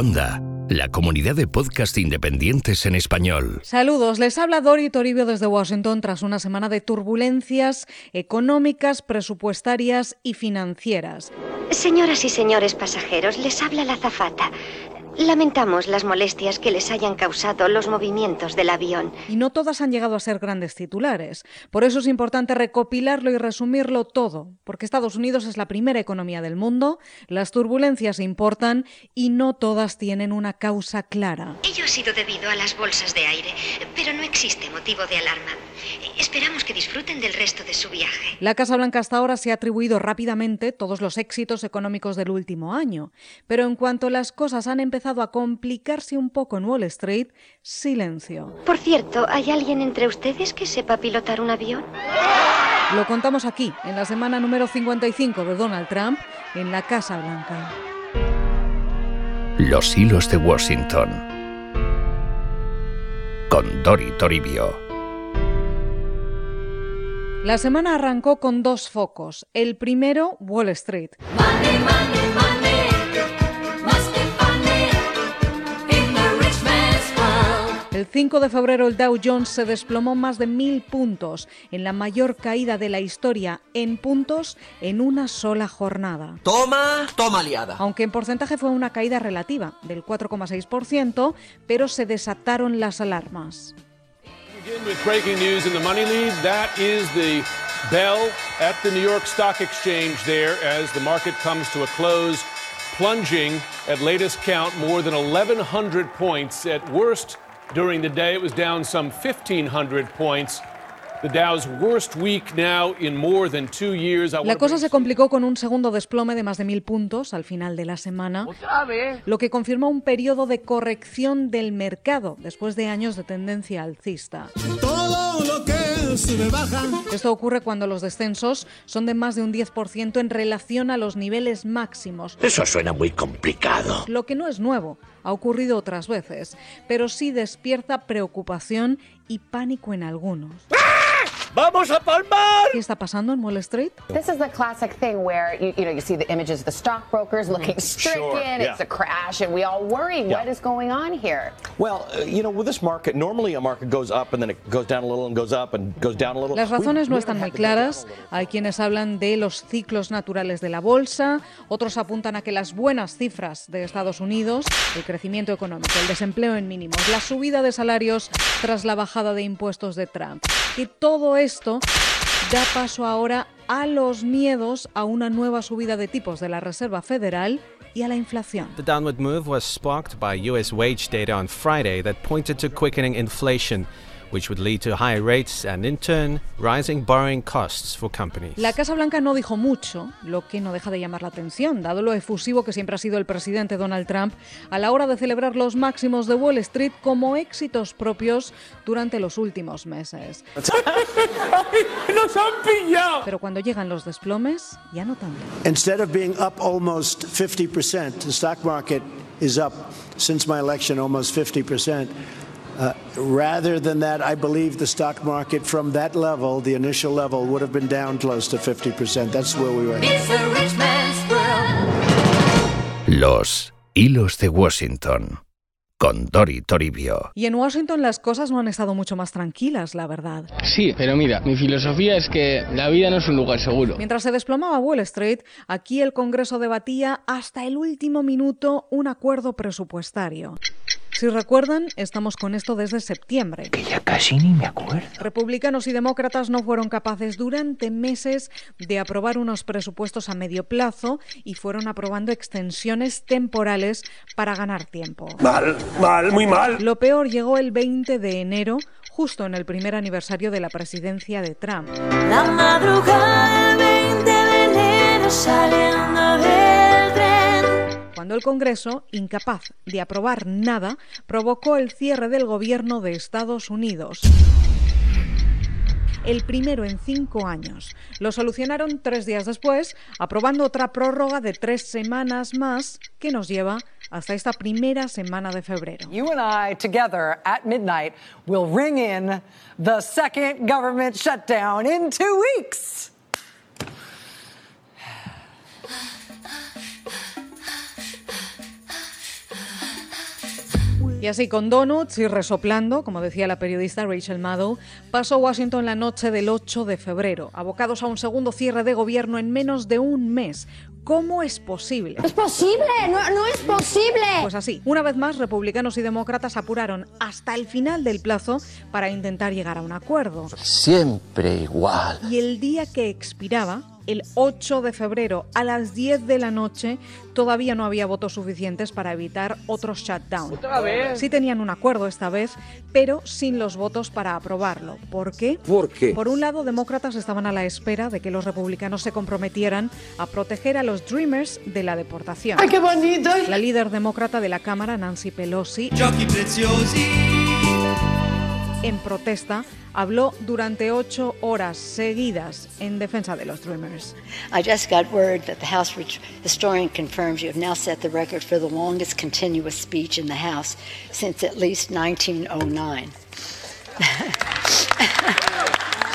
Onda, la comunidad de podcast independientes en español. Saludos, les habla Dori Toribio desde Washington tras una semana de turbulencias económicas, presupuestarias y financieras. Señoras y señores pasajeros, les habla la zafata. Lamentamos las molestias que les hayan causado los movimientos del avión. Y no todas han llegado a ser grandes titulares. Por eso es importante recopilarlo y resumirlo todo, porque Estados Unidos es la primera economía del mundo, las turbulencias importan y no todas tienen una causa clara. Ello ha sido debido a las bolsas de aire, pero no existe motivo de alarma. Esperamos que disfruten del resto de su viaje. La Casa Blanca hasta ahora se ha atribuido rápidamente todos los éxitos económicos del último año, pero en cuanto las cosas han empezado a complicarse un poco en Wall Street, silencio. Por cierto, ¿hay alguien entre ustedes que sepa pilotar un avión? Lo contamos aquí, en la semana número 55 de Donald Trump, en la Casa Blanca. Los hilos de Washington. Con Dori Toribio. La semana arrancó con dos focos. El primero, Wall Street. Money, money, money. El 5 de febrero el Dow Jones se desplomó más de mil puntos, en la mayor caída de la historia en puntos en una sola jornada. Toma, toma liada. Aunque en porcentaje fue una caída relativa del 4,6%, pero se desataron las alarmas. Bell at the New York Stock Exchange there as the market comes to a close, plunging at latest count more than 1,100 points. At worst, during the day, it was down some 1,500 points. The Dow's worst week now in more than two years. I La cosa se complicó con un segundo desplome de más de mil puntos al final de la semana, lo que confirmó un periodo de corrección del mercado después de años de tendencia alcista. Todo lo que sube baja. Esto ocurre cuando los descensos son de más de un 10% en relación a los niveles máximos, Eso suena muy complicado. lo que no es nuevo, ha ocurrido otras veces, pero sí despierta preocupación y pánico en algunos. ¡Vamos a palmar! ¿Qué está pasando en Wall Street? This is the classic thing where you, you know you see the images of the stockbrokers looking stricken. Sure, yeah. It's a crash, and we all worry. Yeah. What is going on here? Well, uh, you know, with this market, normally a market goes up and then it goes down a little and goes up and goes down a little. Las We- razones no we están muy claras. Hay quienes hablan de los ciclos naturales de la bolsa, otros apuntan a que las buenas cifras de Estados Unidos, el crecimiento económico, el desempleo en mínimos, la subida de salarios tras la bajada de impuestos de Trump, que todo esto da paso ahora a los miedos a una nueva subida de tipos de la Reserva Federal y a la inflación. The downward move was sparked by US wage data on Friday that pointed to quickening inflation, which would lead to higher rates and, in turn, rising borrowing costs for companies. La Casa Blanca no dijo mucho, lo que no deja de llamar la atención, dado lo efusivo que siempre ha sido el presidente Donald Trump a la hora de celebrar los máximos de Wall Street como éxitos propios durante los últimos meses. ¡Nos han pillado! Pero cuando llegan los desplomes, ya no tanto. Instead of being up almost 50%, the stock market is up since my election almost 50%. Uh, rather than that, I believe the stock market from that level, the initial level, would have been down close to 50%. That's where we were. It's a rich man's world. Los hilos de Washington. Con Dori Toribio. Y en Washington las cosas no han estado mucho más tranquilas, la verdad. Sí, pero mira, mi filosofía es que la vida no es un lugar seguro. Mientras se desplomaba Wall Street, aquí el Congreso debatía hasta el último minuto un acuerdo presupuestario. Si recuerdan, estamos con esto desde septiembre. Que ya casi ni me acuerdo. Republicanos y demócratas no fueron capaces durante meses de aprobar unos presupuestos a medio plazo y fueron aprobando extensiones temporales para ganar tiempo. Mal, mal, muy mal. Lo peor llegó el 20 de enero, justo en el primer aniversario de la presidencia de Trump. La madrugada del 20 de enero saliendo tren. Cuando el Congreso, incapaz de aprobar nada, provocó el cierre del gobierno de Estados Unidos. El primero en cinco años. Lo solucionaron tres días después, aprobando otra prórroga de tres semanas más que nos lleva hasta esta primera semana de febrero. You and I together at midnight will ring in the second government shutdown in two weeks. Y así, con donuts y resoplando, como decía la periodista Rachel Maddow, pasó Washington la noche del 8 de febrero, abocados a un segundo cierre de gobierno en menos de un mes. ¿Cómo es posible? Es posible, no, no es posible. Pues así, una vez más, republicanos y demócratas apuraron hasta el final del plazo para intentar llegar a un acuerdo. Siempre igual. Y el día que expiraba, el 8 de febrero a las 10 de la noche, todavía no había votos suficientes para evitar otro shutdown. ¿Otra vez? Sí tenían un acuerdo esta vez, pero sin los votos para aprobarlo. ¿Por qué? ¿Por qué? Por un lado, demócratas estaban a la espera de que los republicanos se comprometieran a proteger a los Dreamers de la deportación. ¡Ay, qué bonito! La líder demócrata de la Cámara, Nancy Pelosi, en protesta, habló durante ocho horas seguidas en defensa de los Dreamers. I just got word that the House historian confirms you have now set the record for the longest continuous speech in the House since at least 1909.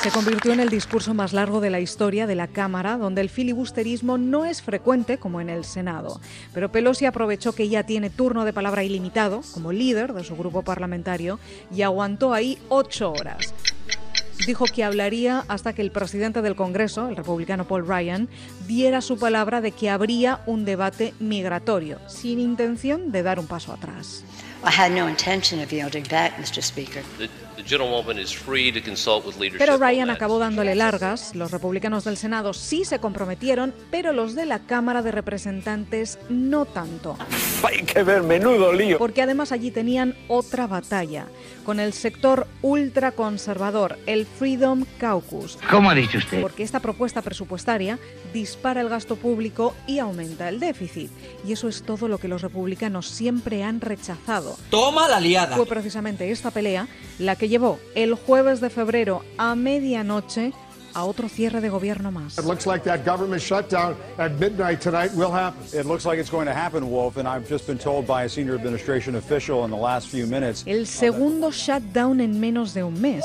Se convirtió en el discurso más largo de la historia de la Cámara, donde el filibusterismo no es frecuente como en el Senado. Pero Pelosi aprovechó que ya tiene turno de palabra ilimitado, como líder de su grupo parlamentario, y aguantó ahí ocho horas. Dijo que hablaría hasta que el presidente del Congreso, el republicano Paul Ryan, diera su palabra de que habría un debate migratorio, sin intención de dar un paso atrás. I had no intention of yielding back, Mr. Speaker. The, the gentlewoman is free to consult with leadership. Pero Ryan acabó dándole largas. Los republicanos del Senado sí se comprometieron, pero los de la Cámara de Representantes no tanto. Hay que ver, menudo lío. Porque además allí tenían otra batalla con el sector ultraconservador, el Freedom Caucus. ¿Cómo ha dicho usted? Porque esta propuesta presupuestaria dispara el gasto público y aumenta el déficit. Y eso es todo lo que los republicanos siempre han rechazado. Toma la liada. Fue precisamente esta pelea la que llevó el jueves de febrero a medianoche a otro cierre de gobierno más. It looks like that government shutdown at midnight tonight will happen. It looks like it's going to happen, Wolf, and I've just been told by a senior administration official in the last few minutes. El segundo shutdown en menos de un mes.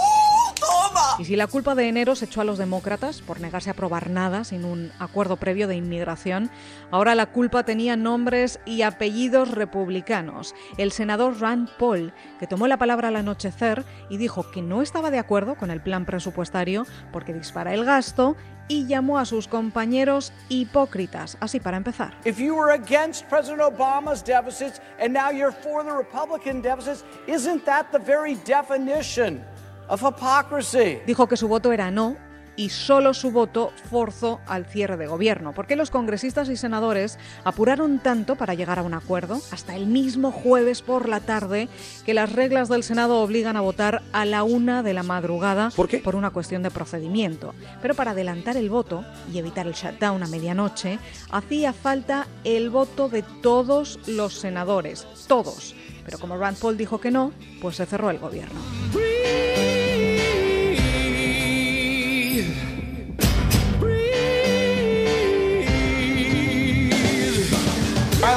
Y si la culpa de enero se echó a los demócratas por negarse a aprobar nada sin un acuerdo previo de inmigración, ahora la culpa tenía nombres y apellidos republicanos. El senador Rand Paul, que tomó la palabra al anochecer y dijo que no estaba de acuerdo con el plan presupuestario porque dispara el gasto y llamó a sus compañeros hipócritas, así para empezar. If you were against President Obama's deficits and now you're for the Republican deficits, isn't that the very definition of hypocrisy? Dijo que su voto era no y solo su voto forzó al cierre de gobierno. ¿Por qué los congresistas y senadores apuraron tanto para llegar a un acuerdo? Hasta el mismo jueves por la tarde que las reglas del Senado obligan a votar a la una de la madrugada ¿Por qué? por una cuestión de procedimiento. Pero para adelantar el voto y evitar el shutdown a medianoche, hacía falta el voto de todos los senadores, todos. Pero como Rand Paul dijo que no, pues se cerró el gobierno.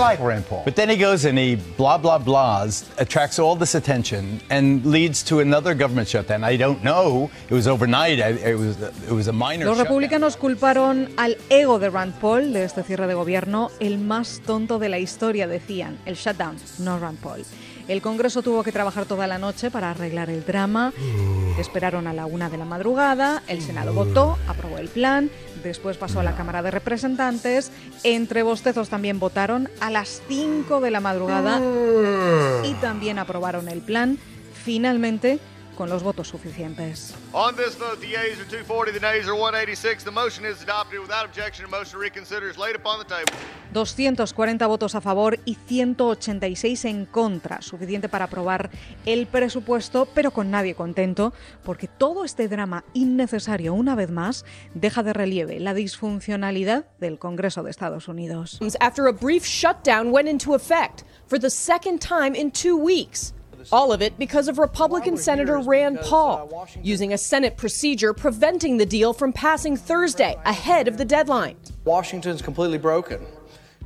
Like Rand Paul. But then he goes and he blah, blah, blahs, attracts all this attention, and leads to another government shutdown. I don't know. It was overnight. It was, it was a minor Los shutdown. republicanos culparon al ego de Rand Paul de este cierre de gobierno, el más tonto de la historia, decían. El shutdown, no Rand Paul. El Congreso tuvo que trabajar toda la noche para arreglar el drama. Esperaron a la una de la madrugada, el Senado votó, aprobó el plan, después pasó a la Cámara de Representantes. Entre bostezos también votaron a las 5 de la madrugada y también aprobaron el plan, finalmente con los votos suficientes. On this vote, the yeas are 240, the nays are 186. The motion is adopted without objection. The motion reconsider is laid upon the table. 240 votos a favor y 186 en contra, suficiente para aprobar el presupuesto, pero con nadie contento, porque todo este drama innecesario, una vez más, deja de relieve la disfuncionalidad del Congreso de Estados Unidos. after a brief shutdown went into effect for the second time in two weeks. All of it because of Republican Senator Rand Paul using a Senate procedure preventing the deal from passing Thursday ahead of the deadline. Washington's completely broken.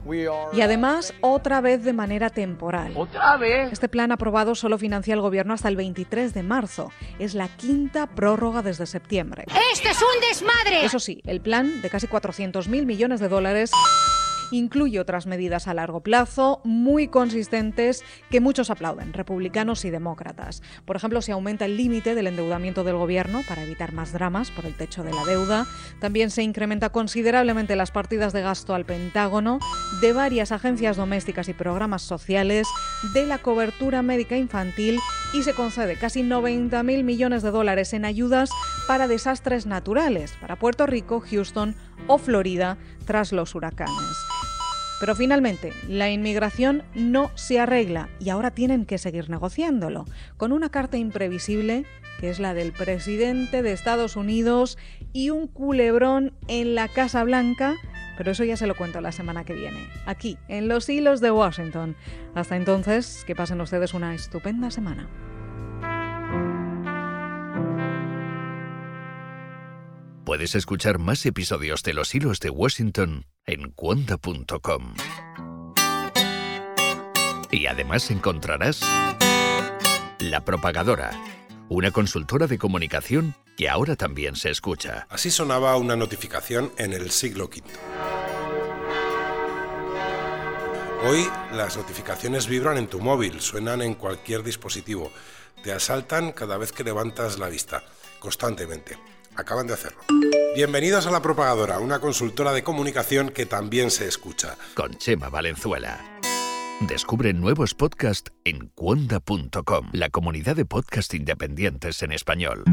We are. Y además, otra vez de manera temporal. ¿Otra vez? Este plan aprobado solo financia el gobierno hasta el 23 de marzo. Es la quinta prórroga desde septiembre. ¡Esto es un desmadre! Eso sí, el plan de casi 400.000 millones de dólares incluye otras medidas a largo plazo muy consistentes que muchos aplauden, republicanos y demócratas. Por ejemplo, se aumenta el límite del endeudamiento del gobierno para evitar más dramas por el techo de la deuda. También se incrementa considerablemente las partidas de gasto al Pentágono, de varias agencias domésticas y programas sociales, de la cobertura médica infantil y se concede casi 90.000 millones de dólares en ayudas para desastres naturales, para Puerto Rico, Houston o Florida tras los huracanes. Pero finalmente, la inmigración no se arregla y ahora tienen que seguir negociándolo, con una carta imprevisible que es la del presidente de Estados Unidos y un culebrón en la Casa Blanca, pero eso ya se lo cuento la semana que viene, aquí, en los hilos de Washington. Hasta entonces, que pasen ustedes una estupenda semana. Puedes escuchar más episodios de Los Hilos de Washington en cuonda.com. Y además encontrarás La Propagadora, una consultora de comunicación que ahora también se escucha. Así sonaba una notificación en el siglo V. Hoy las notificaciones vibran en tu móvil, suenan en cualquier dispositivo, te asaltan cada vez que levantas la vista, constantemente. Acaban de hacerlo. Bienvenidos a La Propagadora, una consultora de comunicación que también se escucha. Con Chema Valenzuela. Descubre nuevos podcasts en cuonda.com, la comunidad de podcast independientes en español.